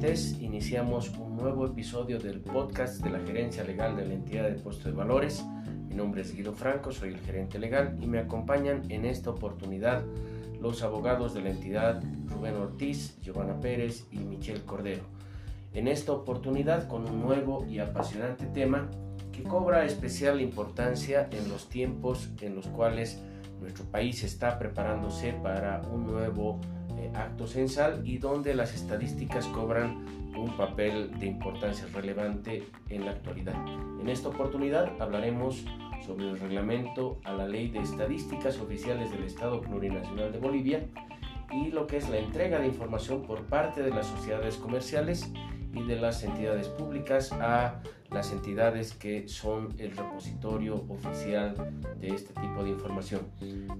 oyentes, iniciamos un nuevo episodio del podcast de la Gerencia Legal de la Entidad de Puesto de Valores. Mi nombre es Guido Franco, soy el gerente legal y me acompañan en esta oportunidad los abogados de la entidad Rubén Ortiz, Giovanna Pérez y Michelle Cordero. En esta oportunidad con un nuevo y apasionante tema que cobra especial importancia en los tiempos en los cuales nuestro país está preparándose para un nuevo eh, acto censal y donde las estadísticas cobran un papel de importancia relevante en la actualidad. En esta oportunidad hablaremos sobre el reglamento a la Ley de Estadísticas Oficiales del Estado Plurinacional de Bolivia y lo que es la entrega de información por parte de las sociedades comerciales y de las entidades públicas a las entidades que son el repositorio oficial de este tipo de información.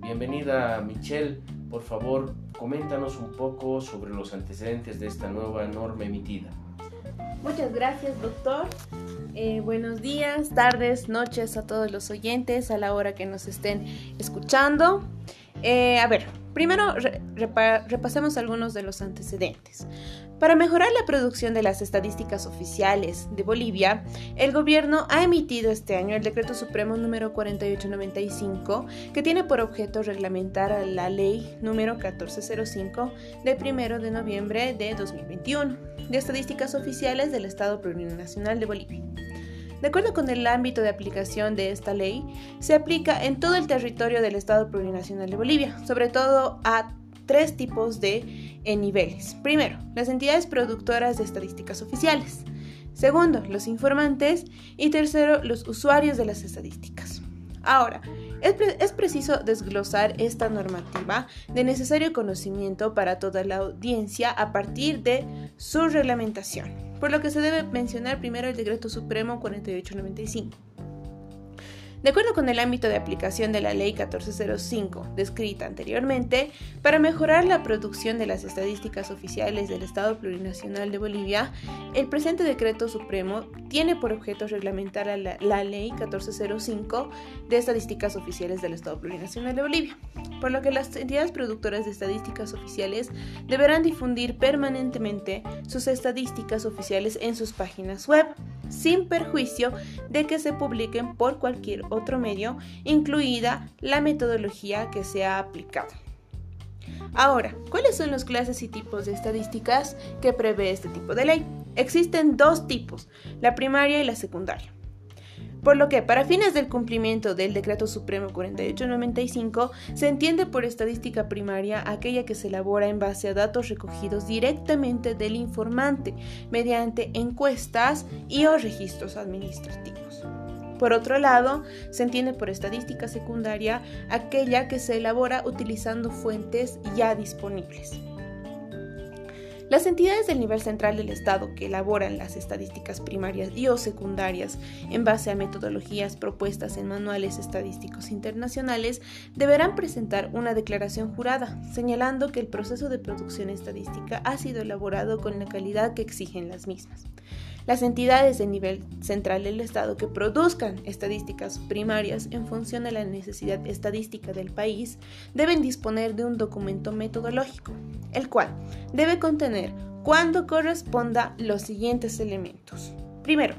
Bienvenida Michelle, por favor coméntanos un poco sobre los antecedentes de esta nueva norma emitida. Muchas gracias doctor. Eh, buenos días, tardes, noches a todos los oyentes a la hora que nos estén escuchando. Eh, a ver, primero repasemos algunos de los antecedentes. Para mejorar la producción de las estadísticas oficiales de Bolivia, el gobierno ha emitido este año el Decreto Supremo número 4895, que tiene por objeto reglamentar la ley número 1405 de 1 de noviembre de 2021 de estadísticas oficiales del Estado Plurinacional de Bolivia. De acuerdo con el ámbito de aplicación de esta ley, se aplica en todo el territorio del Estado Plurinacional de Bolivia, sobre todo a tres tipos de niveles. Primero, las entidades productoras de estadísticas oficiales. Segundo, los informantes. Y tercero, los usuarios de las estadísticas. Ahora, es, preciso desglosar esta normativa de necesario conocimiento para toda la audiencia a partir de su reglamentación, por lo que se debe mencionar primero el Decreto Supremo 4895. De acuerdo con el ámbito de aplicación de la Ley 1405, descrita anteriormente, para mejorar la producción de las estadísticas oficiales del Estado Plurinacional de Bolivia, el presente decreto supremo tiene por objeto reglamentar la, la Ley 1405 de Estadísticas Oficiales del Estado Plurinacional de Bolivia, por lo que las entidades productoras de estadísticas oficiales deberán difundir permanentemente sus estadísticas oficiales en sus páginas web sin perjuicio de que se publiquen por cualquier otro medio, incluida la metodología que se ha aplicado. Ahora, ¿cuáles son las clases y tipos de estadísticas que prevé este tipo de ley? Existen dos tipos, la primaria y la secundaria. Por lo que, para fines del cumplimiento del Decreto Supremo 4895, se entiende por estadística primaria aquella que se elabora en base a datos recogidos directamente del informante mediante encuestas y o registros administrativos. Por otro lado, se entiende por estadística secundaria aquella que se elabora utilizando fuentes ya disponibles. Las entidades del nivel central del Estado que elaboran las estadísticas primarias y o secundarias en base a metodologías propuestas en manuales estadísticos internacionales deberán presentar una declaración jurada señalando que el proceso de producción estadística ha sido elaborado con la calidad que exigen las mismas. Las entidades de nivel central del Estado que produzcan estadísticas primarias en función de la necesidad estadística del país deben disponer de un documento metodológico, el cual debe contener cuando corresponda los siguientes elementos. Primero,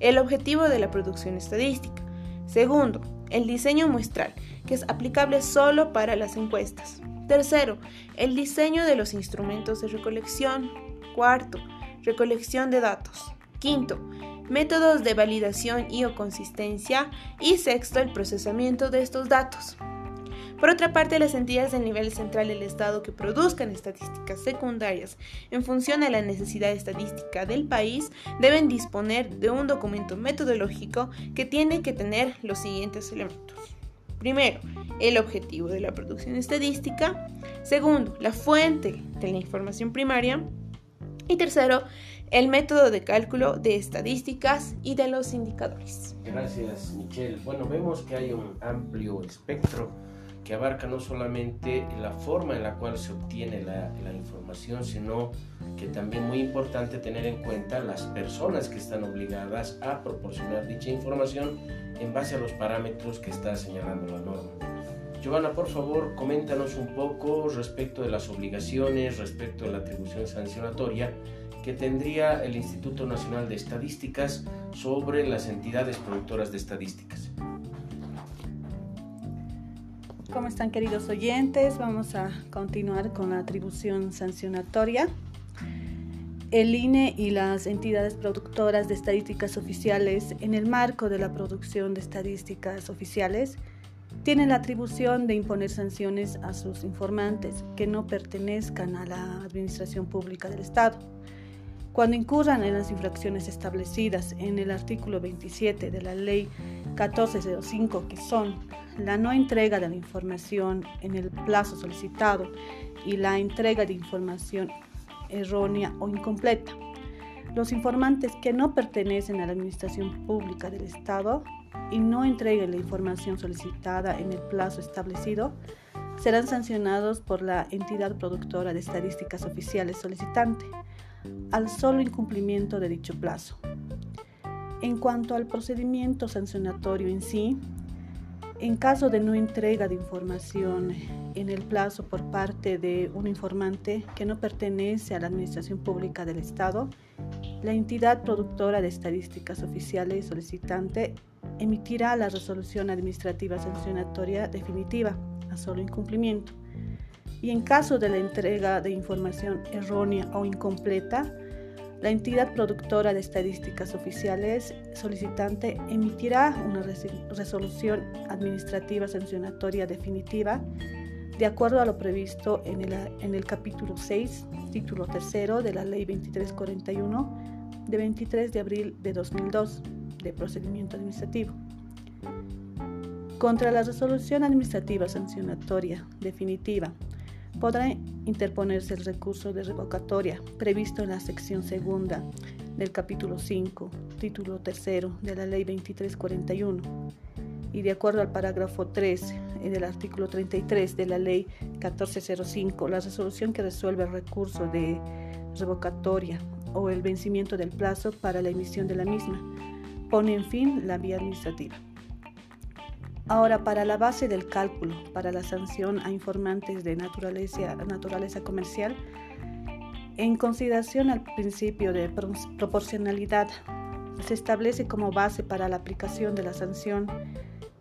el objetivo de la producción estadística. Segundo, el diseño muestral, que es aplicable solo para las encuestas. Tercero, el diseño de los instrumentos de recolección. Cuarto, recolección de datos. Quinto, métodos de validación y o consistencia. Y sexto, el procesamiento de estos datos. Por otra parte, las entidades del nivel central del Estado que produzcan estadísticas secundarias en función de la necesidad estadística del país deben disponer de un documento metodológico que tiene que tener los siguientes elementos. Primero, el objetivo de la producción estadística. Segundo, la fuente de la información primaria. Y tercero, el método de cálculo de estadísticas y de los indicadores. Gracias, Michelle. Bueno, vemos que hay un amplio espectro que abarca no solamente la forma en la cual se obtiene la, la, información, sino que también muy importante tener en cuenta las personas que están obligadas a proporcionar dicha información en base a los parámetros que está señalando la norma. Giovanna, por favor, coméntanos un poco respecto de las obligaciones, respecto de la atribución sancionatoria que tendría el Instituto Nacional de Estadísticas sobre las entidades productoras de estadísticas. ¿Cómo están queridos oyentes? Vamos a continuar con la atribución sancionatoria. El INE y las entidades productoras de estadísticas oficiales en el marco de la producción de estadísticas oficiales tienen la atribución de imponer sanciones a sus informantes que no pertenezcan a la administración pública del Estado. Cuando incurran en las infracciones establecidas en el artículo 27 de la Ley 1405, que son la no entrega de la información en el plazo solicitado y la entrega de información errónea o incompleta. Los informantes que no pertenecen a la Administración Pública del Estado y no entreguen la información solicitada en el plazo establecido serán sancionados por la entidad productora de estadísticas oficiales solicitante al solo incumplimiento de dicho plazo. En cuanto al procedimiento sancionatorio en sí, en caso de no entrega de información en el plazo por parte de un informante que no pertenece a la Administración Pública del Estado, la entidad productora de estadísticas oficiales solicitante emitirá la resolución administrativa sancionatoria definitiva a solo incumplimiento. Y en caso de la entrega de información errónea o incompleta, la entidad productora de estadísticas oficiales solicitante emitirá una resolución administrativa sancionatoria definitiva de acuerdo a lo previsto en el, capítulo 6, título tercero de la Ley 2341 de 23 de abril de 2002 de procedimiento administrativo. Contra la resolución administrativa sancionatoria definitiva podrá interponerse el recurso de revocatoria previsto en la sección segunda del capítulo 5, título tercero de la Ley 2341 y de acuerdo al parágrafo 3 del artículo 33 de la Ley 1405, la resolución que resuelve el recurso de revocatoria o el vencimiento del plazo para la emisión de la misma pone en fin la vía administrativa. Ahora, para la base del cálculo, para la sanción a informantes de naturaleza, comercial, en consideración al principio de proporcionalidad, se establece como base para la aplicación de la sanción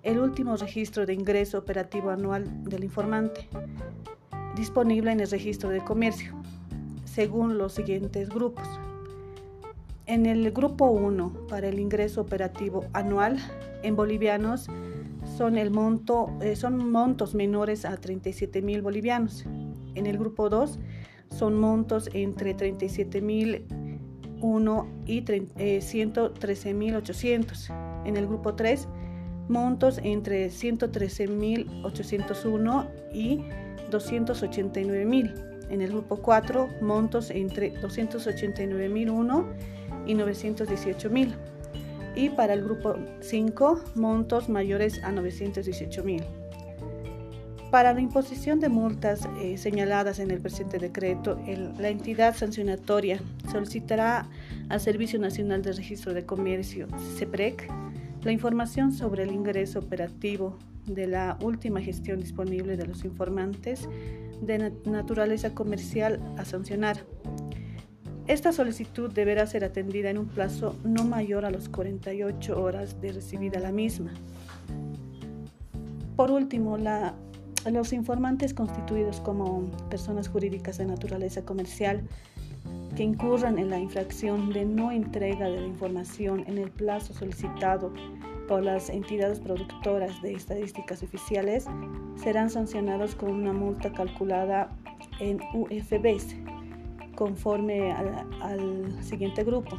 el último registro de ingreso operativo anual del informante, disponible en el registro de comercio, según los siguientes grupos. En el grupo 1, para el ingreso operativo anual en bolivianos, son, el monto, eh, son montos menores a 37 mil bolivianos. En el grupo 2 son montos entre 37 mil 1 y 113 eh, mil 800. En el grupo 3 montos entre 113 mil 801 y 289 mil. En el grupo 4 montos entre 289 mil 1 y 918 mil. Y para el grupo 5, montos mayores a 918 mil. Para la imposición de multas eh, señaladas en el presente decreto, la entidad sancionatoria solicitará al Servicio Nacional de Registro de Comercio, CEPREC, la información sobre el ingreso operativo de la última gestión disponible de los informantes de naturaleza comercial a sancionar esta solicitud deberá ser atendida en un plazo no mayor a las 48 horas de recibida la misma. Por último, los informantes constituidos como personas jurídicas de naturaleza comercial que incurran en la infracción de no entrega de la información en el plazo solicitado por las entidades productoras de estadísticas oficiales serán sancionados con una multa calculada en UFBs conforme al, siguiente grupo.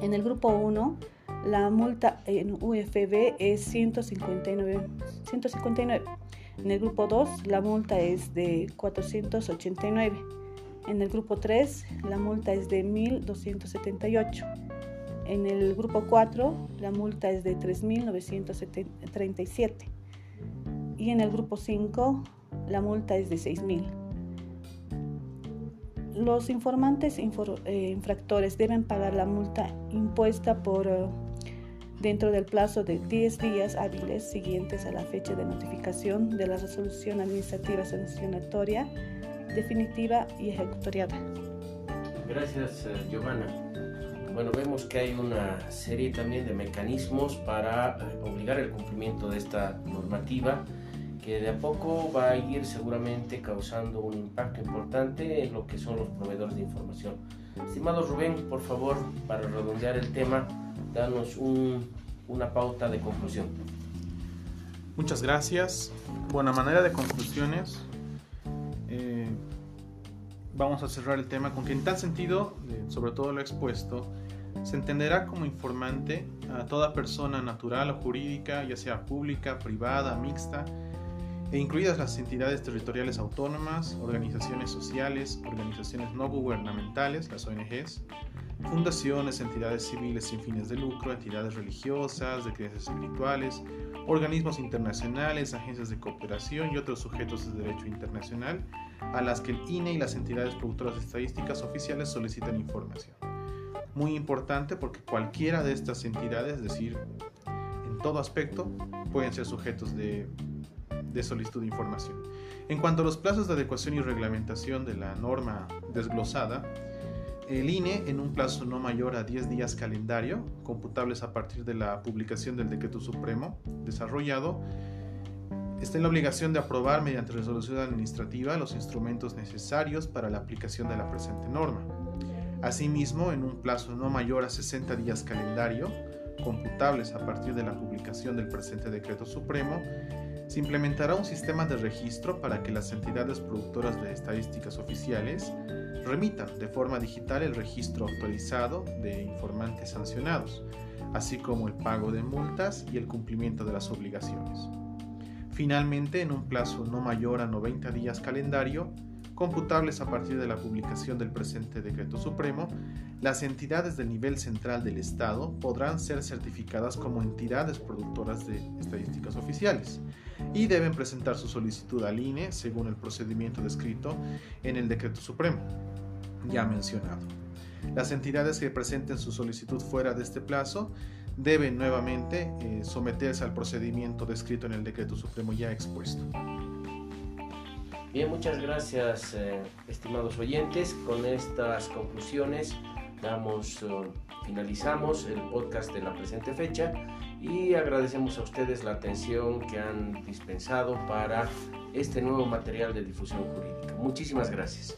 En el grupo 1, la multa en UFB es 159, 159. En el grupo 2, la multa es de 489. En el grupo 3, la multa es de 1278. En el grupo 4, la multa es de 3937. Y en el grupo 5, la multa es de 6000. Los informantes eh, infractores deben pagar la multa impuesta por, eh, dentro del plazo de 10 días hábiles siguientes a la fecha de notificación de la resolución administrativa sancionatoria definitiva y ejecutoriada. Gracias, eh, Giovanna. Bueno, vemos que hay una serie también de mecanismos para obligar el cumplimiento de esta normativa de a poco va a ir seguramente causando un impacto importante en lo que son los proveedores de información. Estimado Rubén, por favor, para redondear el tema, danos una pauta de conclusión. Muchas gracias. Buena manera de conclusiones. Eh, vamos a cerrar el tema con que en tal sentido, sobre todo lo expuesto, se entenderá como informante a toda persona natural o jurídica, ya sea pública, privada, mixta, e incluidas las entidades territoriales autónomas, organizaciones sociales, organizaciones no gubernamentales, las ONGs, fundaciones, entidades civiles sin fines de lucro, entidades religiosas, de creencias espirituales, organismos internacionales, agencias de cooperación y otros sujetos de derecho internacional a las que el INE y las entidades productoras de estadísticas oficiales solicitan información. Muy importante porque cualquiera de estas entidades, es decir, en todo aspecto, pueden ser sujetos de de solicitud de información. En cuanto a los plazos de adecuación y reglamentación de la norma desglosada, el INE, en un plazo no mayor a 10 días calendario, computables a partir de la publicación del decreto supremo desarrollado, está en la obligación de aprobar mediante resolución administrativa los instrumentos necesarios para la aplicación de la presente norma. Asimismo, en un plazo no mayor a 60 días calendario, computables a partir de la publicación del presente decreto supremo, se implementará un sistema de registro para que las entidades productoras de estadísticas oficiales remitan de forma digital el registro actualizado de informantes sancionados, así como el pago de multas y el cumplimiento de las obligaciones. Finalmente, en un plazo no mayor a 90 días calendario, computables a partir de la publicación del presente decreto supremo, las entidades del nivel central del Estado podrán ser certificadas como entidades productoras de estadísticas oficiales y deben presentar su solicitud al INE según el procedimiento descrito en el decreto supremo ya mencionado. Las entidades que presenten su solicitud fuera de este plazo deben nuevamente eh, someterse al procedimiento descrito en el decreto supremo ya expuesto. Bien, muchas gracias, eh, estimados oyentes. Con estas conclusiones damos, eh, finalizamos el podcast de la presente fecha y agradecemos a ustedes la atención que han dispensado para este nuevo material de difusión jurídica. Muchísimas gracias.